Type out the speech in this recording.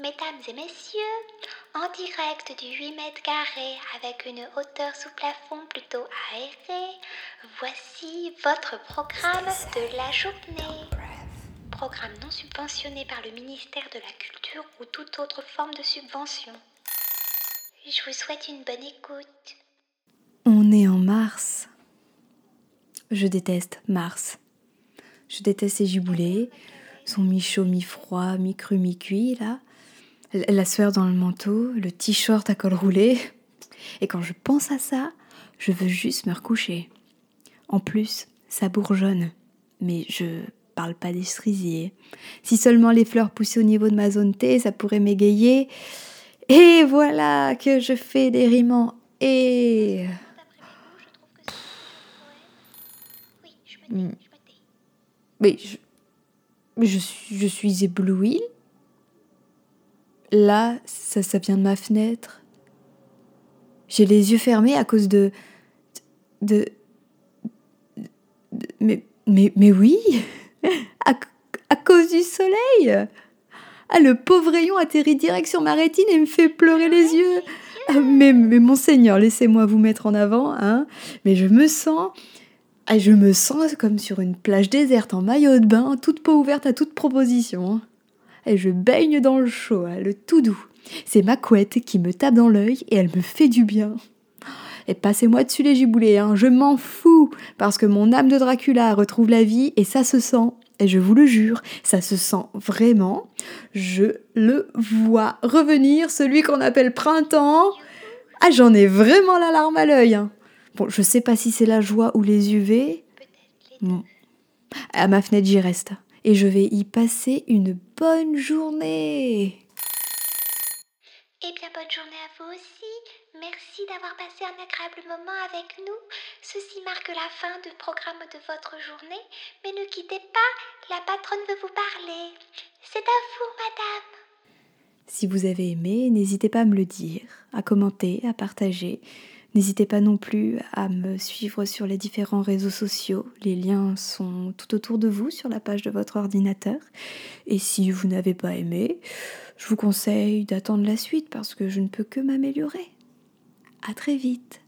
Mesdames et messieurs, en direct du 8 mètres carrés avec une hauteur sous plafond plutôt aérée, voici votre programme de la journée. Programme non subventionné par le ministère de la Culture ou toute autre forme de subvention. Je vous souhaite une bonne écoute. On est en mars. Je déteste mars. Je déteste ces giboulées, son mi-chaud, mi-froid, mi-cru, mi-cuit, là la sueur dans le manteau, le t-shirt à col roulé. Et quand je pense à ça, je veux juste me recoucher. En plus, ça bourgeonne. Mais je parle pas des cerisiers. Si seulement les fleurs poussaient au niveau de ma zone T, ça pourrait m'égayer. Et voilà que je fais des riments. Et. Mais je, je, je suis éblouie Là, ça, ça vient de ma fenêtre. J'ai les yeux fermés à cause de. de. mais, oui à, cause du soleil Ah, le pauvre rayon atterrit direct sur ma rétine et me fait pleurer les yeux ah, mais, monseigneur, laissez-moi vous mettre en avant, hein Mais je me sens. Ah, je me sens comme sur une plage déserte en maillot de bain, toute peau ouverte à toute proposition. Et je baigne dans le chaud, hein, le tout doux. C'est ma couette qui me tape dans l'œil et elle me fait du bien. Et passez-moi dessus les giboulées, hein, je m'en fous, parce que mon âme de Dracula retrouve la vie et ça se sent. Et je vous le jure, ça se sent vraiment. Je le vois revenir, celui qu'on appelle printemps. Ah, j'en ai vraiment la larme à l'œil. Hein. Bon, je sais pas si c'est la joie ou les UV. À ma fenêtre, j'y reste et je vais y passer une bonne journée. Eh bien, bonne journée à vous aussi. Merci d'avoir passé un agréable moment avec nous. Ceci marque la fin du programme de votre journée, mais ne quittez pas, la patronne veut vous parler. C'est à vous, madame. Si vous avez aimé, n'hésitez pas à me le dire, à commenter, à partager. N'hésitez pas non plus à me suivre sur les différents réseaux sociaux. Les liens sont tout autour de vous sur la page de votre ordinateur. Et si vous n'avez pas aimé, je vous conseille d'attendre la suite parce que je ne peux que m'améliorer. À très vite.